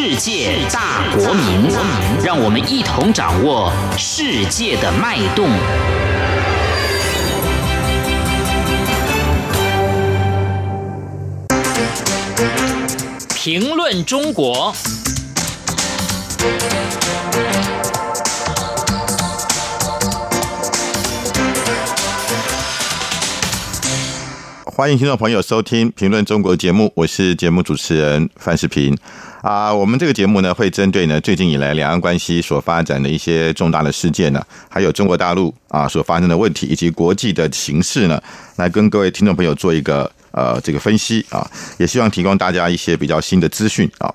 世界大国民，让我们一同掌握世界的脉动。评论中国。欢迎听众朋友收听《评论中国》节目，我是节目主持人范世平啊。我们这个节目呢，会针对呢最近以来两岸关系所发展的一些重大的事件呢，还有中国大陆啊所发生的问题，以及国际的形势呢，来跟各位听众朋友做一个呃这个分析啊，也希望提供大家一些比较新的资讯啊。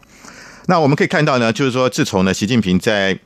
那我们可以看到呢，就是说自从呢习近平在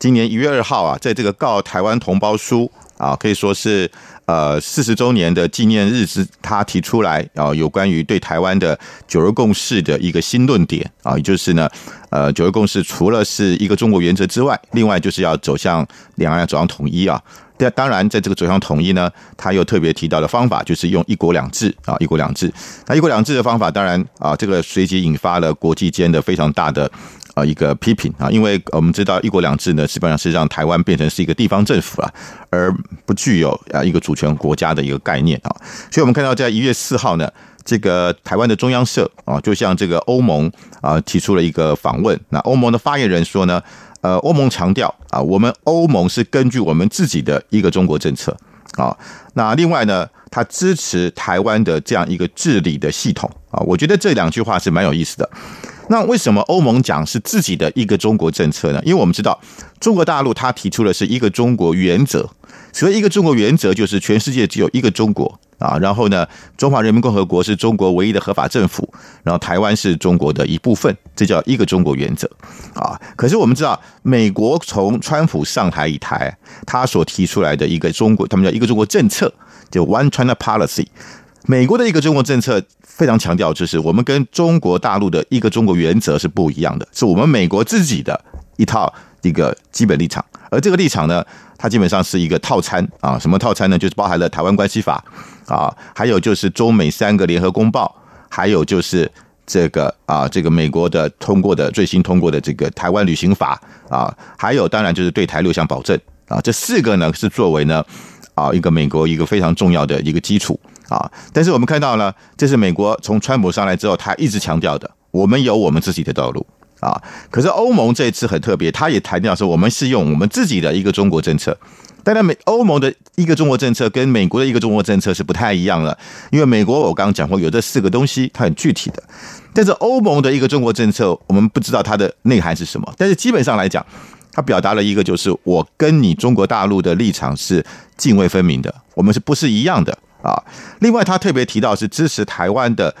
今年一月二号啊，在这个告台湾同胞书啊，可以说是。呃，四十周年的纪念日是他提出来啊，有关于对台湾的九二共识的一个新论点啊，也就是呢，呃，九二共识除了是一个中国原则之外，另外就是要走向两岸要走向统一啊。但当然，在这个走向统一呢，他又特别提到的方法就是用一国两制啊，一国两制。那一国两制的方法，当然啊，这个随即引发了国际间的非常大的。啊，一个批评啊，因为我们知道一国两制呢，基本上是让台湾变成是一个地方政府了，而不具有啊一个主权国家的一个概念啊。所以，我们看到在一月四号呢，这个台湾的中央社啊，就向这个欧盟啊提出了一个访问。那欧盟的发言人说呢，呃，欧盟强调啊，我们欧盟是根据我们自己的一个中国政策啊。那另外呢，他支持台湾的这样一个治理的系统啊。我觉得这两句话是蛮有意思的。那为什么欧盟讲是自己的一个中国政策呢？因为我们知道中国大陆它提出的是一个中国原则，所以一个中国原则就是全世界只有一个中国啊。然后呢，中华人民共和国是中国唯一的合法政府，然后台湾是中国的一部分，这叫一个中国原则啊。可是我们知道，美国从川普上台以台，他所提出来的一个中国，他们叫一个中国政策，就 One China Policy。美国的一个中国政策非常强调，就是我们跟中国大陆的一个中国原则是不一样的，是我们美国自己的一套一个基本立场。而这个立场呢，它基本上是一个套餐啊，什么套餐呢？就是包含了台湾关系法啊，还有就是中美三个联合公报，还有就是这个啊，这个美国的通过的最新通过的这个台湾旅行法啊，还有当然就是对台六项保证啊，这四个呢是作为呢啊一个美国一个非常重要的一个基础。啊！但是我们看到呢，这是美国从川普上来之后，他一直强调的，我们有我们自己的道路啊。可是欧盟这一次很特别，他也强调说，我们是用我们自己的一个中国政策。当然，美欧盟的一个中国政策跟美国的一个中国政策是不太一样的，因为美国我刚刚讲过，有这四个东西，它很具体的。但是欧盟的一个中国政策，我们不知道它的内涵是什么。但是基本上来讲，它表达了一个，就是我跟你中国大陆的立场是泾渭分明的，我们是不是一样的？啊，另外他特别提到是支持台湾的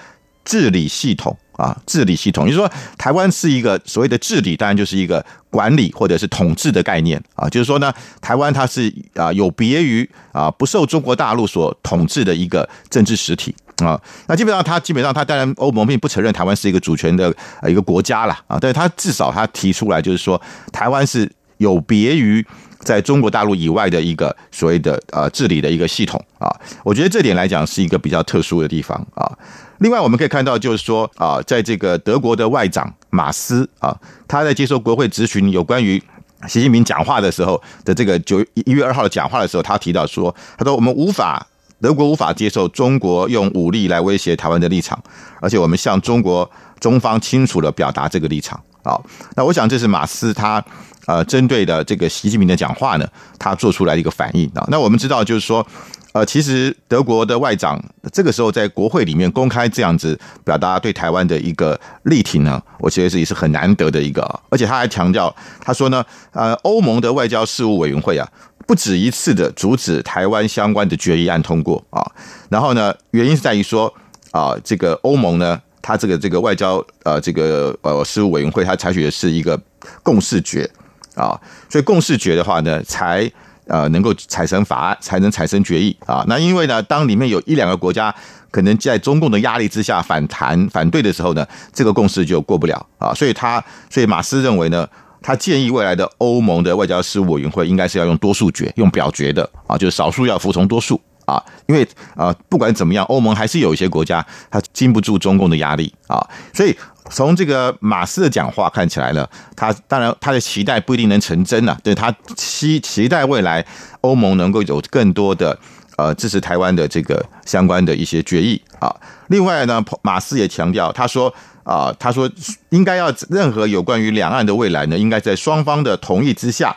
治理系统啊，治理系统，也就是说台湾是一个所谓的治理，当然就是一个管理或者是统治的概念啊，就是说呢，台湾它是啊有别于啊不受中国大陆所统治的一个政治实体啊，那基本上他基本上他当然欧盟并不承认台湾是一个主权的一个国家了啊，但是他至少他提出来就是说台湾是有别于。在中国大陆以外的一个所谓的呃治理的一个系统啊，我觉得这点来讲是一个比较特殊的地方啊。另外我们可以看到，就是说啊，在这个德国的外长马斯啊，他在接受国会咨询有关于习近平讲话的时候的这个九一月二号的讲话的时候，他提到说，他说我们无法德国无法接受中国用武力来威胁台湾的立场，而且我们向中国中方清楚的表达这个立场啊。那我想这是马斯他。呃，针对的这个习近平的讲话呢，他做出来一个反应啊。那我们知道，就是说，呃，其实德国的外长这个时候在国会里面公开这样子表达对台湾的一个力挺呢，我觉得这也是很难得的一个。而且他还强调，他说呢，呃，欧盟的外交事务委员会啊，不止一次的阻止台湾相关的决议案通过啊。然后呢，原因是在于说啊，这个欧盟呢，他这个这个外交呃这个呃事务委员会，他采取的是一个共识决。啊，所以共识决的话呢，才呃能够产生法案，才能产生决议啊。那因为呢，当里面有一两个国家可能在中共的压力之下反弹反对的时候呢，这个共识就过不了啊。所以他，所以马斯认为呢，他建议未来的欧盟的外交事务委员会应该是要用多数决，用表决的啊，就是少数要服从多数啊。因为啊，不管怎么样，欧盟还是有一些国家他经不住中共的压力啊，所以。从这个马斯的讲话看起来呢，他当然他的期待不一定能成真啊，对他期期待未来欧盟能够有更多的呃支持台湾的这个相关的一些决议啊。另外呢，马斯也强调，他说啊，他说应该要任何有关于两岸的未来呢，应该在双方的同意之下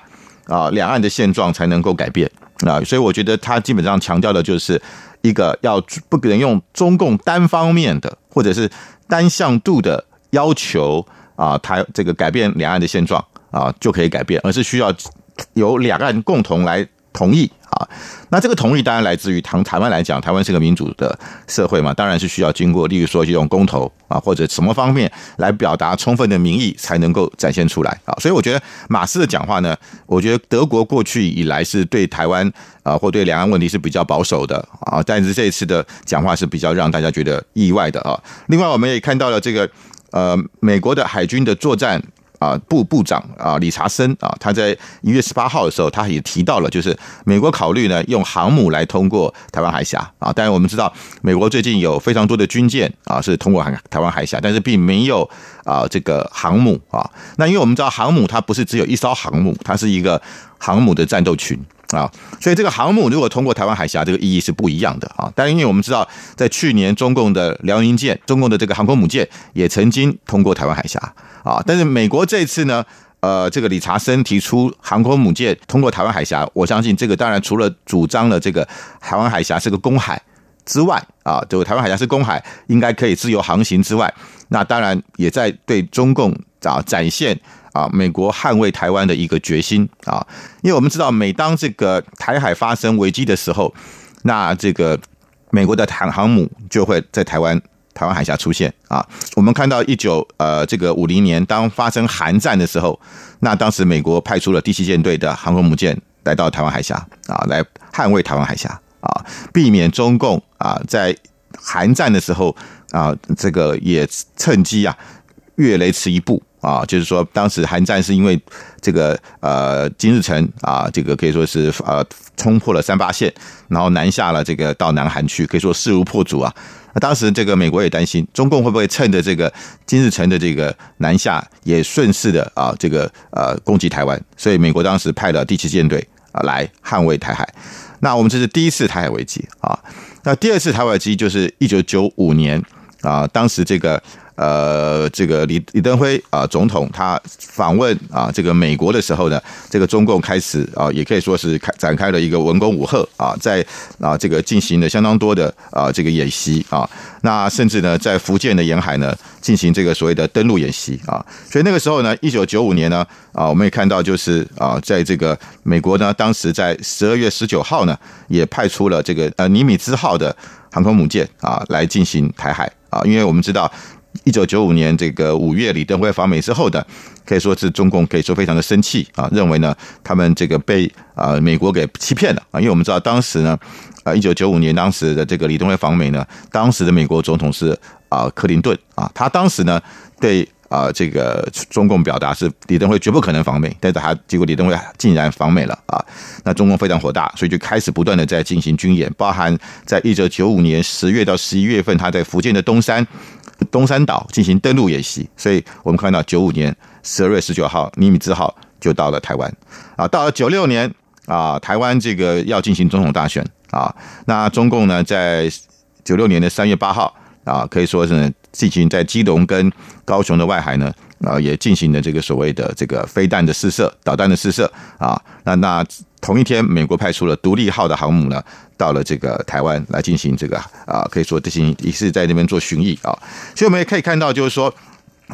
啊，两岸的现状才能够改变啊。所以我觉得他基本上强调的就是一个要不能用中共单方面的或者是单向度的。要求啊，台这个改变两岸的现状啊，就可以改变，而是需要由两岸共同来同意啊。那这个同意当然来自于台台湾来讲，台湾是个民主的社会嘛，当然是需要经过，例如说这种公投啊，或者什么方面来表达充分的民意，才能够展现出来啊。所以我觉得马斯的讲话呢，我觉得德国过去以来是对台湾啊，或对两岸问题是比较保守的啊，但是这一次的讲话是比较让大家觉得意外的啊。另外，我们也看到了这个。呃，美国的海军的作战啊部部长啊，理查森啊，他在一月十八号的时候，他也提到了，就是美国考虑呢用航母来通过台湾海峡啊。当然，我们知道美国最近有非常多的军舰啊是通过海台湾海峡，但是并没有啊这个航母啊。那因为我们知道航母它不是只有一艘航母，它是一个航母的战斗群。啊，所以这个航母如果通过台湾海峡，这个意义是不一样的啊。但因为我们知道，在去年中共的辽宁舰、中共的这个航空母舰也曾经通过台湾海峡啊。但是美国这次呢，呃，这个理查森提出航空母舰通过台湾海峡，我相信这个当然除了主张了这个台湾海峡是个公海之外啊，就台湾海峡是公海，应该可以自由航行之外，那当然也在对中共啊展现。啊，美国捍卫台湾的一个决心啊，因为我们知道，每当这个台海发生危机的时候，那这个美国的航航母就会在台湾台湾海峡出现啊。我们看到一九呃这个五零年，当发生韩战的时候，那当时美国派出了第七舰队的航空母舰来到台湾海峡啊，来捍卫台湾海峡啊，避免中共啊在韩战的时候啊，这个也趁机啊越雷池一步。啊，就是说，当时韩战是因为这个呃金日成啊，这个可以说是呃冲破了三八线，然后南下了这个到南韩去，可以说势如破竹啊。那当时这个美国也担心，中共会不会趁着这个金日成的这个南下，也顺势的啊这个呃攻击台湾，所以美国当时派了第七舰队啊来捍卫台海。那我们这是第一次台海危机啊，那第二次台海危机就是一九九五年啊，当时这个。呃，这个李李登辉啊，总统他访问啊，这个美国的时候呢，这个中共开始啊，也可以说是开展开了一个文攻武赫啊，在啊这个进行了相当多的啊这个演习啊，那甚至呢，在福建的沿海呢进行这个所谓的登陆演习啊，所以那个时候呢，一九九五年呢啊，我们也看到就是啊，在这个美国呢，当时在十二月十九号呢，也派出了这个呃尼米兹号的航空母舰啊来进行台海啊，因为我们知道。一九九五年这个五月，李登辉访美之后的，可以说是中共可以说非常的生气啊，认为呢他们这个被啊美国给欺骗了啊，因为我们知道当时呢，啊一九九五年当时的这个李登辉访美呢，当时的美国总统是啊克林顿啊，他当时呢对啊这个中共表达是李登辉绝不可能访美，但是他结果李登辉竟然访美了啊，那中共非常火大，所以就开始不断的在进行军演，包含在一九九五年十月到十一月份，他在福建的东山。东山岛进行登陆演习，所以我们看到九五年十二月十九号，尼米兹号就到了台湾啊。到了九六年啊，台湾这个要进行总统大选啊，那中共呢在九六年的三月八号啊，可以说是进行在基隆跟高雄的外海呢啊，也进行了这个所谓的这个飞弹的试射、导弹的试射啊。那那同一天，美国派出了独立号的航母呢。到了这个台湾来进行这个啊，可以说进行也是在那边做巡弋啊，所以我们也可以看到，就是说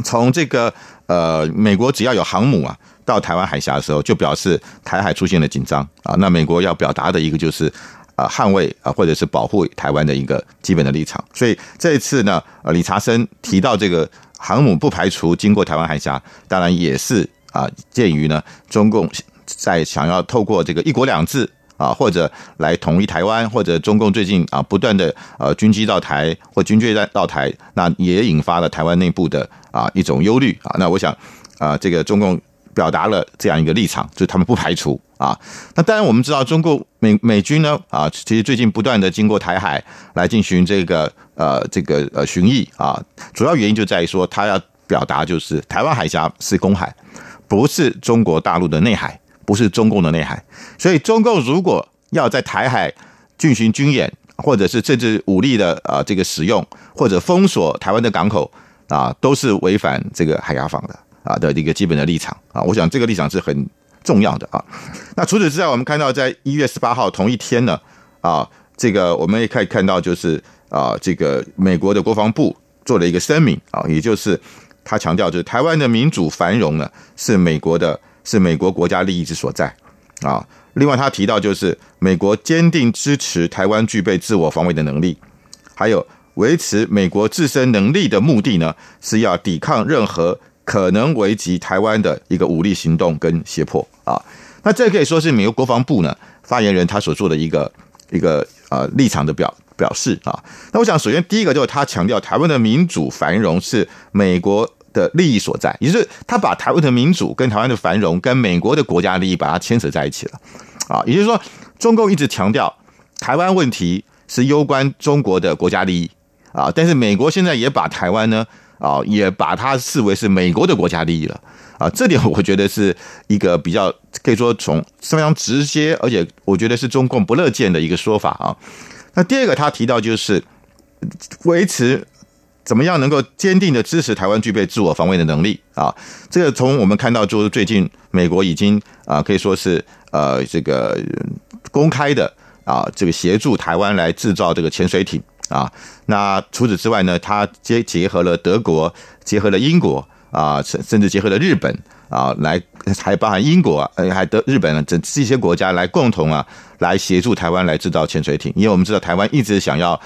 从这个呃美国只要有航母啊到台湾海峡的时候，就表示台海出现了紧张啊。那美国要表达的一个就是啊捍卫啊或者是保护台湾的一个基本的立场。所以这一次呢，呃理查森提到这个航母不排除经过台湾海峡，当然也是啊鉴于呢中共在想要透过这个一国两制。啊，或者来统一台湾，或者中共最近啊不断的呃军机到台或军舰到台，那也引发了台湾内部的啊一种忧虑啊。那我想啊，这个中共表达了这样一个立场，就是他们不排除啊。那当然我们知道，中共美美军呢啊，其实最近不断的经过台海来进行这个呃这个呃巡弋啊，主要原因就在于说他要。表达就是台湾海峡是公海，不是中国大陆的内海，不是中共的内海。所以，中共如果要在台海进行军演，或者是甚至武力的啊这个使用，或者封锁台湾的港口啊，都是违反这个海牙法的啊的一个基本的立场啊。我想这个立场是很重要的啊。那除此之外，我们看到在一月十八号同一天呢啊，这个我们也可以看到就是啊，这个美国的国防部做了一个声明啊，也就是他强调就是台湾的民主繁荣呢是美国的，是美国国家利益之所在啊。另外，他提到就是美国坚定支持台湾具备自我防卫的能力，还有维持美国自身能力的目的呢，是要抵抗任何可能危及台湾的一个武力行动跟胁迫啊。那这可以说是美国国防部呢发言人他所做的一个一个呃立场的表表示啊。那我想，首先第一个就是他强调台湾的民主繁荣是美国。的利益所在，也就是他把台湾的民主跟台湾的繁荣跟美国的国家利益把它牵扯在一起了，啊，也就是说，中共一直强调台湾问题是攸关中国的国家利益啊，但是美国现在也把台湾呢啊，也把它视为是美国的国家利益了啊，这点我觉得是一个比较可以说从非常直接，而且我觉得是中共不乐见的一个说法啊。那第二个他提到就是维持。怎么样能够坚定的支持台湾具备自我防卫的能力啊？这个从我们看到，就是最近美国已经啊，可以说是呃，这个公开的啊，这个协助台湾来制造这个潜水艇啊。那除此之外呢，它结结合了德国，结合了英国啊，甚甚至结合了日本啊，来还包含英国，呃，还德日本这这些国家来共同啊，来协助台湾来制造潜水艇，因为我们知道台湾一直想要。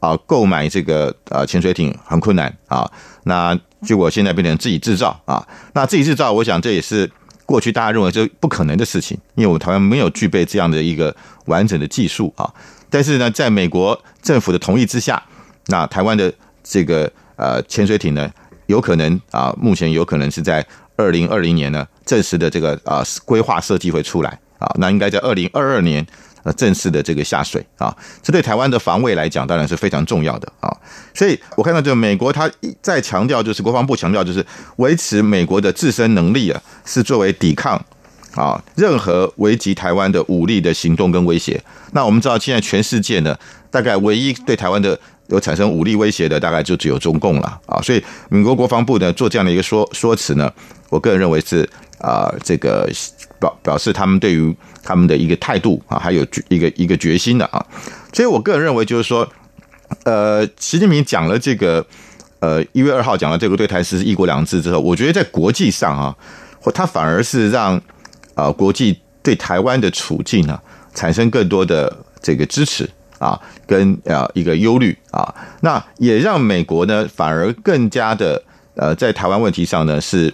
啊，购买这个呃潜水艇很困难啊，那结果现在变成自己制造啊，那自己制造，我想这也是过去大家认为这不可能的事情，因为我们台湾没有具备这样的一个完整的技术啊。但是呢，在美国政府的同意之下，那台湾的这个呃潜水艇呢，有可能啊，目前有可能是在二零二零年呢正式的这个啊规划设计会出来啊，那应该在二零二二年。呃，正式的这个下水啊，这对台湾的防卫来讲，当然是非常重要的啊。所以我看到这个美国，他在强调，就是国防部强调，就是维持美国的自身能力啊，是作为抵抗啊任何危及台湾的武力的行动跟威胁。那我们知道，现在全世界呢，大概唯一对台湾的有产生武力威胁的，大概就只有中共了啊。所以美国国防部呢做这样的一个说说辞呢，我个人认为是啊这个。表表示他们对于他们的一个态度啊，还有决一个一个决心的啊，所以我个人认为就是说，呃，习近平讲了这个，呃，一月二号讲了这个对台实施一国两制之后，我觉得在国际上啊，或他反而是让啊国际对台湾的处境啊产生更多的这个支持啊，跟啊一个忧虑啊，那也让美国呢反而更加的呃在台湾问题上呢是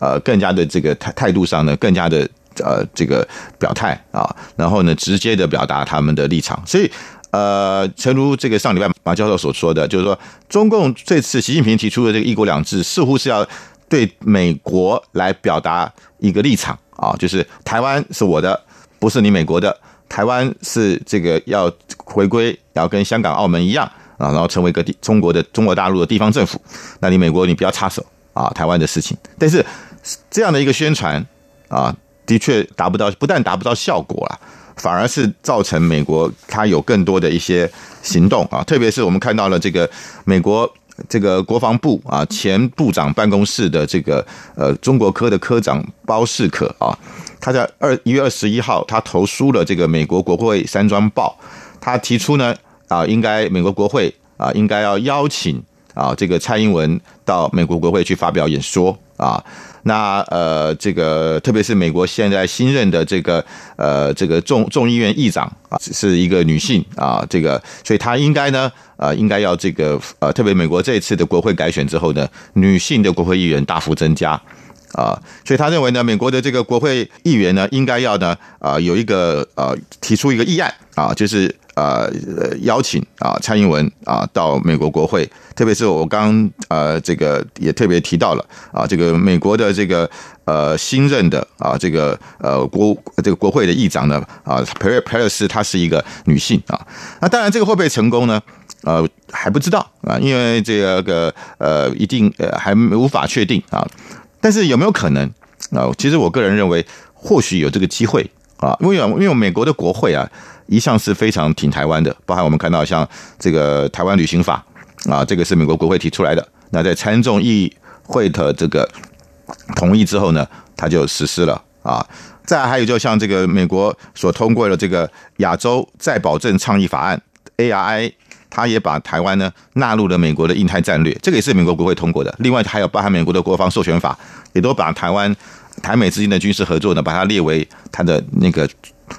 呃更加的这个态态度上呢更加的。呃，这个表态啊，然后呢，直接的表达他们的立场。所以，呃，诚如这个上礼拜马教授所说的，就是说，中共这次习近平提出的这个“一国两制”，似乎是要对美国来表达一个立场啊，就是台湾是我的，不是你美国的。台湾是这个要回归，要跟香港、澳门一样啊，然后成为一个地中国的中国大陆的地方政府。那你美国，你不要插手啊，台湾的事情。但是这样的一个宣传啊。的确达不到，不但达不到效果了，反而是造成美国它有更多的一些行动啊，特别是我们看到了这个美国这个国防部啊前部长办公室的这个呃中国科的科长包世可啊，他在二一月二十一号他投书了这个美国国会山庄报，他提出呢啊应该美国国会啊应该要邀请啊这个蔡英文到美国国会去发表演说啊。那呃，这个特别是美国现在新任的这个呃，这个众众议院议长啊，是一个女性啊，这个，所以她应该呢，呃，应该要这个呃，特别美国这一次的国会改选之后呢，女性的国会议员大幅增加啊，所以他认为呢，美国的这个国会议员呢，应该要呢，啊，有一个呃，提出一个议案啊，就是。呃，邀请啊，蔡英文啊到美国国会，特别是我刚呃这个也特别提到了啊，这个美国的这个呃新任的啊这个呃国这个国会的议长呢啊，佩佩勒斯她是一个女性啊，那当然这个会不会成功呢？呃还不知道啊，因为这个呃一定呃还无法确定啊。但是有没有可能啊？其实我个人认为，或许有这个机会啊，因为因为美国的国会啊一向是非常挺台湾的，包含我们看到像这个台湾旅行法啊，这个是美国国会提出来的。那在参众议会的这个同意之后呢，它就实施了啊。再还有就像这个美国所通过的这个亚洲再保证倡议法案 （ARI）。他也把台湾呢纳入了美国的印太战略，这个也是美国国会通过的。另外还有包含美国的国防授权法，也都把台湾、台美之间的军事合作呢，把它列为它的那个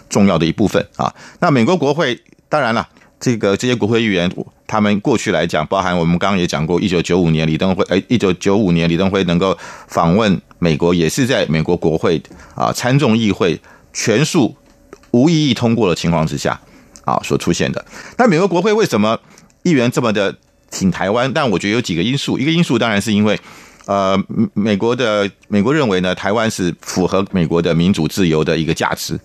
重要的一部分啊。那美国国会当然了，这个这些国会议员，他们过去来讲，包含我们刚刚也讲过，一九九五年李登辉，哎，一九九五年李登辉能够访问美国，也是在美国国会啊参众议会全数无异议通过的情况之下。啊，所出现的。那美国国会为什么议员这么的挺台湾？但我觉得有几个因素。一个因素当然是因为，呃，美国的美国认为呢，台湾是符合美国的民主自由的一个价值。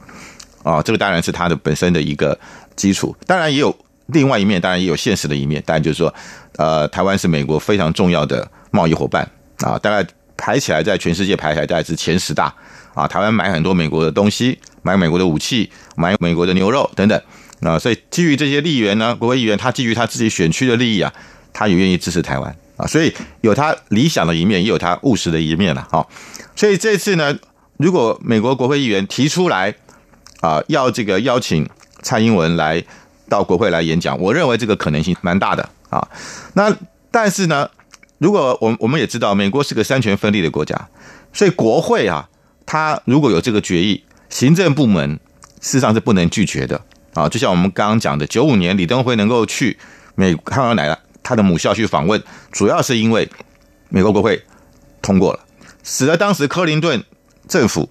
啊，这个当然是它的本身的一个基础。当然也有另外一面，当然也有现实的一面。当然就是说，呃，台湾是美国非常重要的贸易伙伴啊，大概排起来在全世界排起来大概是前十大啊。台湾买很多美国的东西，买美国的武器，买美国的牛肉等等。啊，所以基于这些利源呢，国会议员他基于他自己选区的利益啊，他也愿意支持台湾啊，所以有他理想的一面，也有他务实的一面了哈。所以这次呢，如果美国国会议员提出来啊，要这个邀请蔡英文来到国会来演讲，我认为这个可能性蛮大的啊。那但是呢，如果我我们也知道，美国是个三权分立的国家，所以国会啊，他如果有这个决议，行政部门事实上是不能拒绝的。啊，就像我们刚刚讲的，九五年李登辉能够去美康尔奶他的母校去访问，主要是因为美国国会通过了，使得当时克林顿政府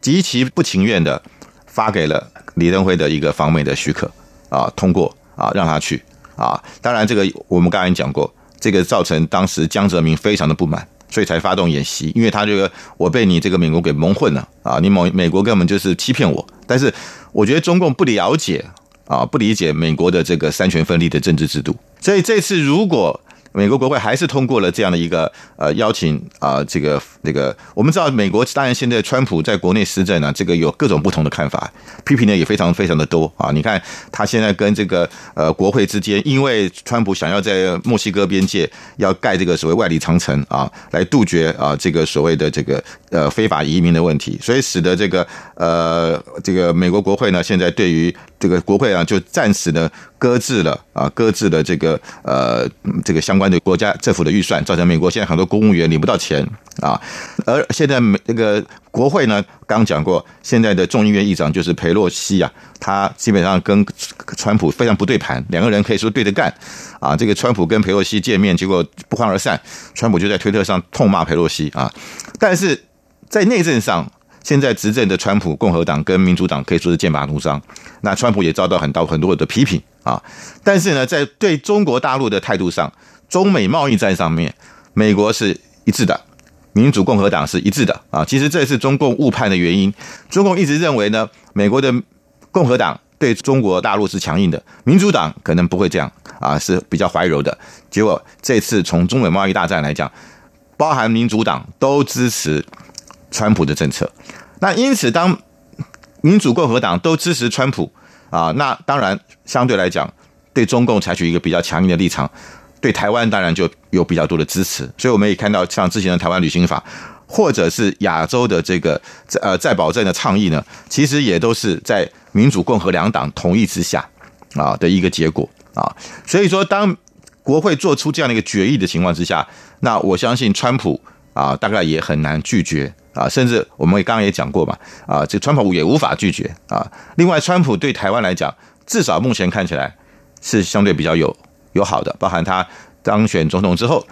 极其不情愿的发给了李登辉的一个访美的许可啊，通过啊，让他去啊。当然，这个我们刚才讲过，这个造成当时江泽民非常的不满，所以才发动演习，因为他这个我被你这个美国给蒙混了啊，你美美国根本就是欺骗我，但是。我觉得中共不了解啊，不理解美国的这个三权分立的政治制度，所以这次如果。美国国会还是通过了这样的一个呃邀请啊，这个那个我们知道，美国当然现在川普在国内施政呢，这个有各种不同的看法，批评的也非常非常的多啊。你看他现在跟这个呃国会之间，因为川普想要在墨西哥边界要盖这个所谓万里长城啊，来杜绝啊这个所谓的这个呃非法移民的问题，所以使得这个呃这个美国国会呢，现在对于这个国会啊，就暂时呢搁置了啊，搁置了这个呃这个相关。的国家政府的预算，造成美国现在很多公务员领不到钱啊。而现在美这个国会呢，刚讲过，现在的众议院议长就是佩洛西啊，他基本上跟川普非常不对盘，两个人可以说对着干啊。这个川普跟佩洛西见面，结果不欢而散，川普就在推特上痛骂佩洛西啊。但是在内政上，现在执政的川普共和党跟民主党可以说是剑拔弩张，那川普也遭到很多很多的批评啊。但是呢，在对中国大陆的态度上，中美贸易战上面，美国是一致的，民主共和党是一致的啊。其实这是中共误判的原因。中共一直认为呢，美国的共和党对中国大陆是强硬的，民主党可能不会这样啊，是比较怀柔的。结果这次从中美贸易大战来讲，包含民主党都支持川普的政策。那因此，当民主共和党都支持川普啊，那当然相对来讲，对中共采取一个比较强硬的立场。对台湾当然就有比较多的支持，所以我们也看到像之前的台湾旅行法，或者是亚洲的这个呃再保证的倡议呢，其实也都是在民主共和两党同意之下啊的一个结果啊。所以说，当国会做出这样的一个决议的情况之下，那我相信川普啊大概也很难拒绝啊，甚至我们刚刚也讲过嘛啊，这川普也无法拒绝啊。另外，川普对台湾来讲，至少目前看起来是相对比较有。友好的，包含他当选总统之后，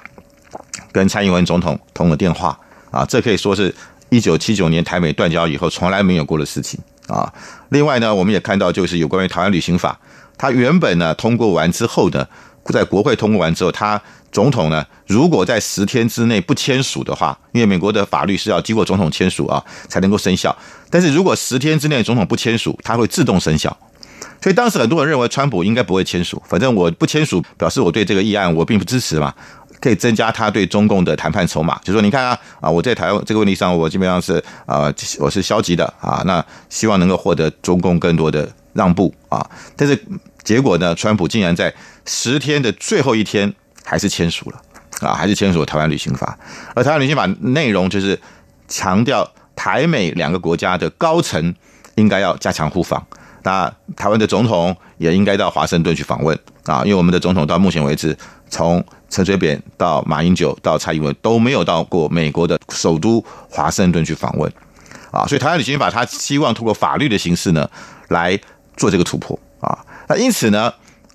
跟蔡英文总统通了电话啊，这可以说是一九七九年台美断交以后从来没有过的事情啊。另外呢，我们也看到就是有关于台湾旅行法，他原本呢通过完之后呢，在国会通过完之后，他总统呢如果在十天之内不签署的话，因为美国的法律是要经过总统签署啊才能够生效，但是如果十天之内总统不签署，它会自动生效。所以当时很多人认为川普应该不会签署，反正我不签署，表示我对这个议案我并不支持嘛，可以增加他对中共的谈判筹码。就说你看啊啊，我在台湾这个问题上，我基本上是啊我是消极的啊，那希望能够获得中共更多的让步啊，但是结果呢，川普竟然在十天的最后一天还是签署了啊，还是签署了台湾旅行法，而台湾旅行法内容就是强调台美两个国家的高层应该要加强互访。那台湾的总统也应该到华盛顿去访问啊，因为我们的总统到目前为止，从陈水扁到马英九到蔡英文都没有到过美国的首都华盛顿去访问啊，所以台湾旅行法他希望通过法律的形式呢来做这个突破。那因此呢，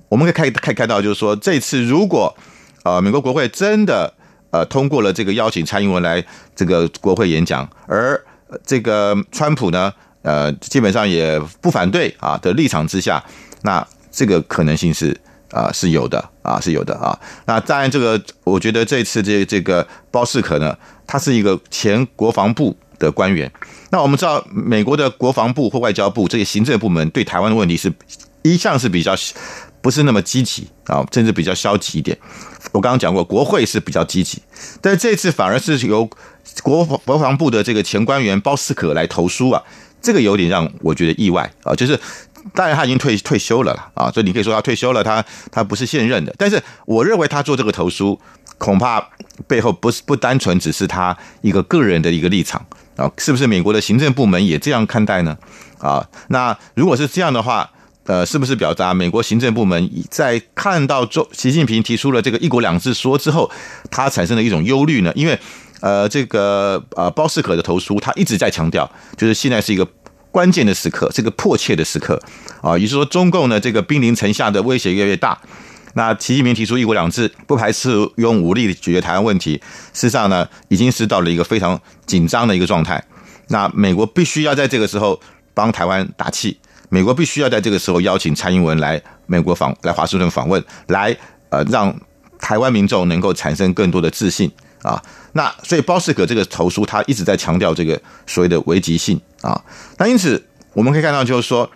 我们可以看可以看到，就是说这次如果呃美国国会真的呃通过了这个邀请蔡英文来这个国会演讲，而这个川普呢？呃，基本上也不反对啊的立场之下，那这个可能性是啊是有的啊是有的啊。那当然，这个我觉得这次这这个包士可呢，他是一个前国防部的官员。那我们知道，美国的国防部或外交部这些行政部门对台湾的问题是一向是比较不是那么积极啊，甚至比较消极一点。我刚刚讲过，国会是比较积极，但这次反而是由国国防部的这个前官员包斯可来投书啊。这个有点让我觉得意外啊，就是当然他已经退退休了啦啊，所以你可以说他退休了，他他不是现任的。但是我认为他做这个投书，恐怕背后不是不单纯只是他一个个人的一个立场啊，是不是美国的行政部门也这样看待呢？啊，那如果是这样的话，呃，是不是表达美国行政部门在看到周习近平提出了这个一国两制说之后，他产生了一种忧虑呢？因为呃，这个呃，包士可的投书，他一直在强调，就是现在是一个关键的时刻，这个迫切的时刻啊，也就是说，中共呢这个兵临城下的威胁越来越大。那习近平提出一国两制，不排斥用武力解决台湾问题，事实上呢，已经是到了一个非常紧张的一个状态。那美国必须要在这个时候帮台湾打气，美国必须要在这个时候邀请蔡英文来美国访，来华盛顿访问，来呃，让台湾民众能够产生更多的自信。啊，那所以包士格这个投书，他一直在强调这个所谓的危机性啊。那因此我们可以看到，就是说，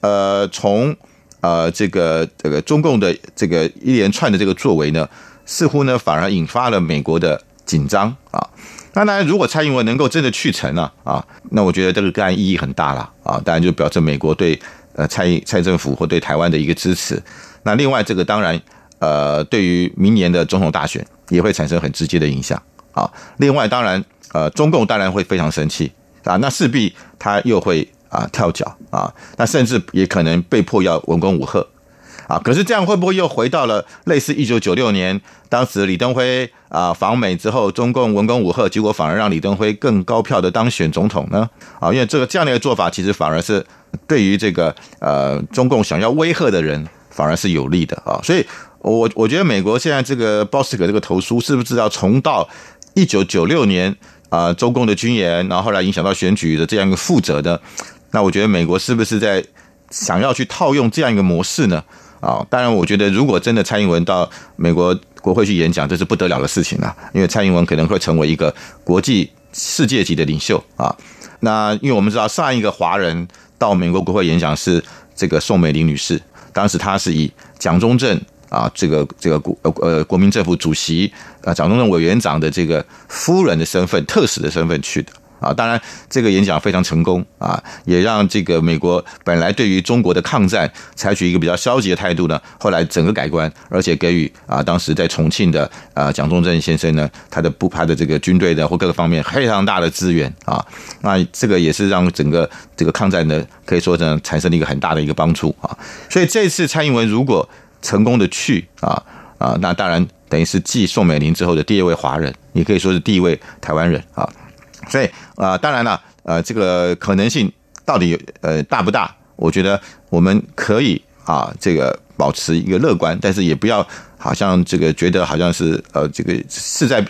呃，从呃这个这个中共的这个一连串的这个作为呢，似乎呢反而引发了美国的紧张啊。那当然，如果蔡英文能够真的去成了啊，那我觉得这个个案意义很大了啊。当然就表示美国对呃蔡蔡政府或对台湾的一个支持。那另外这个当然呃，对于明年的总统大选。也会产生很直接的影响啊！另外，当然，呃，中共当然会非常生气啊，那势必他又会啊跳脚啊，那甚至也可能被迫要文攻武赫啊。可是这样会不会又回到了类似一九九六年当时李登辉啊访美之后，中共文攻武赫，结果反而让李登辉更高票的当选总统呢？啊，因为这个这样的一个做法，其实反而是对于这个呃中共想要威吓的人，反而是有利的啊，所以。我我觉得美国现在这个鲍斯可这个投书，是不是要重蹈一九九六年啊中共的军演，然后后来影响到选举的这样一个负责的？那我觉得美国是不是在想要去套用这样一个模式呢？啊，当然，我觉得如果真的蔡英文到美国国会去演讲，这是不得了的事情啊，因为蔡英文可能会成为一个国际世界级的领袖啊。那因为我们知道上一个华人到美国国会演讲是这个宋美龄女士，当时她是以蒋中正。啊，这个这个国呃国民政府主席啊，蒋中正委员长的这个夫人的身份，特使的身份去的啊。当然，这个演讲非常成功啊，也让这个美国本来对于中国的抗战采取一个比较消极的态度呢，后来整个改观，而且给予啊当时在重庆的啊蒋中正先生呢，他的不怕的这个军队的或各个方面非常大的资源啊。那这个也是让整个这个抗战呢，可以说呢产生了一个很大的一个帮助啊。所以这次蔡英文如果成功的去啊啊，那当然等于是继宋美龄之后的第二位华人，也可以说是第一位台湾人啊。所以啊，当然了，呃，这个可能性到底呃大不大？我觉得我们可以啊，这个保持一个乐观，但是也不要好像这个觉得好像是呃这个势在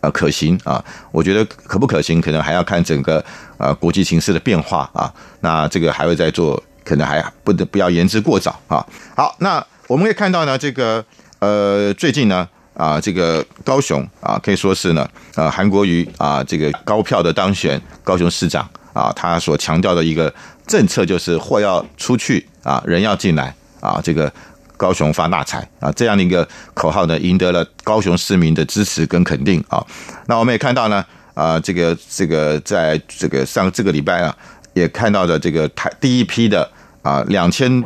呃可行啊。我觉得可不可行，可能还要看整个呃国际形势的变化啊。那这个还会再做，可能还不得不要言之过早啊。好，那。我们可以看到呢，这个呃，最近呢，啊，这个高雄啊，可以说是呢，呃，韩国瑜啊，这个高票的当选高雄市长啊，他所强调的一个政策就是货要出去啊，人要进来啊，这个高雄发大财啊，这样的一个口号呢，赢得了高雄市民的支持跟肯定啊。那我们也看到呢，啊，这个这个在这个上这个礼拜啊，也看到的这个台第一批的啊两千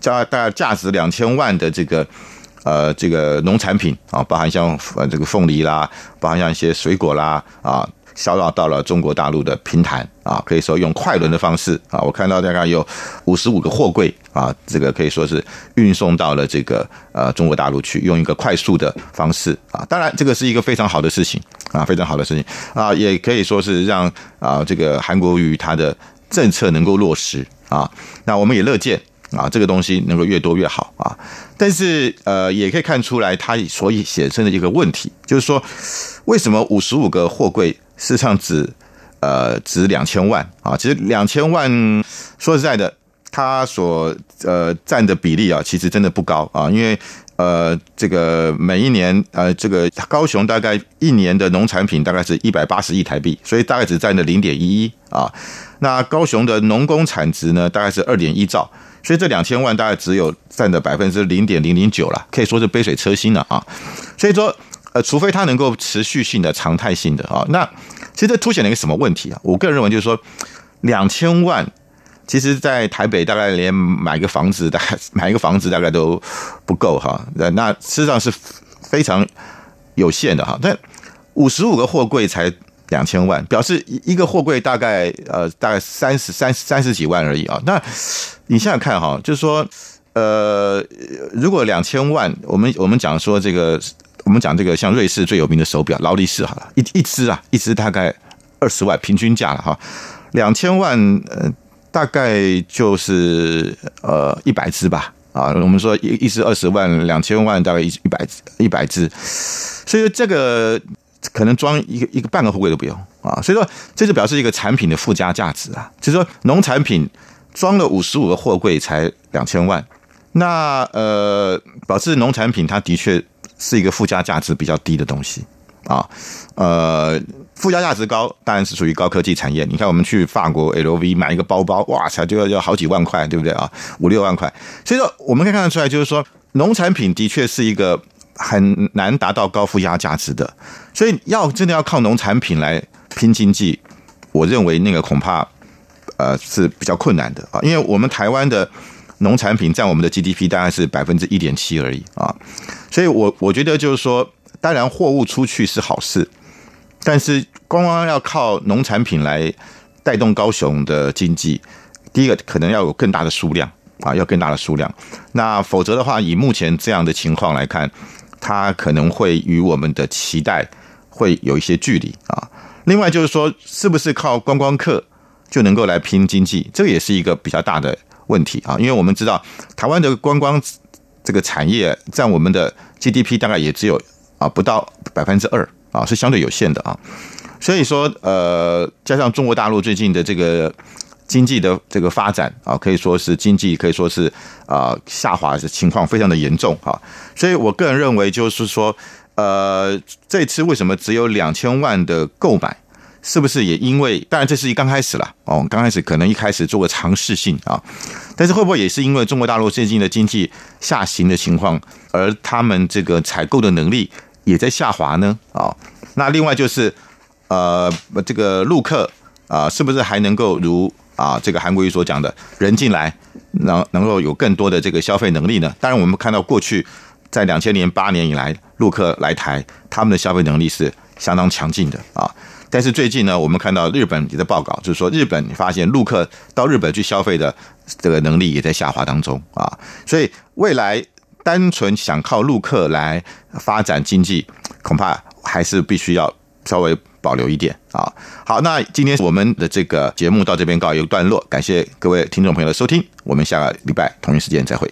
价大概价值两千万的这个。呃，这个农产品啊，包含像呃这个凤梨啦，包含像一些水果啦啊，销到到了中国大陆的平潭啊，可以说用快轮的方式啊，我看到大概有五十五个货柜啊，这个可以说是运送到了这个呃中国大陆去，用一个快速的方式啊，当然这个是一个非常好的事情啊，非常好的事情啊，也可以说是让啊这个韩国瑜他的政策能够落实啊，那我们也乐见。啊，这个东西能够越多越好啊！但是呃，也可以看出来它所以显生的一个问题，就是说，为什么五十五个货柜事实上只呃值两千万啊？其实两千万说实在的，它所呃占的比例啊，其实真的不高啊，因为呃这个每一年呃这个高雄大概一年的农产品大概是一百八十亿台币，所以大概只占了零点一一啊。那高雄的农工产值呢，大概是二点一兆。所以这两千万大概只有占的百分之零点零零九了，可以说是杯水车薪了啊。所以说，呃，除非它能够持续性的、常态性的啊，那其实这凸显了一个什么问题啊？我个人认为就是说，两千万，其实在台北大概连买个房子，大买一个房子大概都不够哈。那事实上是非常有限的哈。但五十五个货柜才。两千万，表示一一个货柜大概呃大概三十三三十几万而已啊。那你想想看哈，就是说呃，如果两千万，我们我们讲说这个，我们讲这个像瑞士最有名的手表劳力士好了，一一只啊，一只大概二十万平均价了哈。两千万呃，大概就是呃一百只吧啊。我们说一一只二十万，两千万大概一一百一百只，所以这个。可能装一个一个半个货柜都不用啊，所以说这就表示一个产品的附加价值啊。就是说，农产品装了五十五个货柜才两千万，那呃，表示农产品它的确是一个附加价值比较低的东西啊。呃，附加价值高当然是属于高科技产业。你看，我们去法国 LV 买一个包包，哇才就要要好几万块，对不对啊？五六万块。所以说，我们可以看得出来，就是说，农产品的确是一个。很难达到高附加价值的，所以要真的要靠农产品来拼经济，我认为那个恐怕呃是比较困难的。啊，因为我们台湾的农产品占我们的 GDP 大概是百分之一点七而已啊，所以我我觉得就是说，当然货物出去是好事，但是光光要靠农产品来带动高雄的经济，第一个可能要有更大的数量啊，要更大的数量，那否则的话，以目前这样的情况来看。它可能会与我们的期待会有一些距离啊。另外就是说，是不是靠观光客就能够来拼经济？这也是一个比较大的问题啊。因为我们知道，台湾的观光这个产业占我们的 GDP 大概也只有啊不到百分之二啊，是相对有限的啊。所以说，呃，加上中国大陆最近的这个。经济的这个发展啊，可以说是经济可以说是啊下滑的情况非常的严重哈，所以我个人认为就是说，呃，这次为什么只有两千万的购买，是不是也因为？当然这是一刚开始了哦，刚开始可能一开始做个尝试性啊，但是会不会也是因为中国大陆最近的经济下行的情况，而他们这个采购的能力也在下滑呢？啊，那另外就是呃，这个陆客啊，是不是还能够如？啊，这个韩国瑜所讲的人进来，能能够有更多的这个消费能力呢？当然，我们看到过去在两千年八年以来，陆客来台，他们的消费能力是相当强劲的啊。但是最近呢，我们看到日本的报告，就是说日本发现陆客到日本去消费的这个能力也在下滑当中啊。所以未来单纯想靠陆客来发展经济，恐怕还是必须要稍微。保留一点啊，好，那今天我们的这个节目到这边告一个段落，感谢各位听众朋友的收听，我们下个礼拜同一时间再会。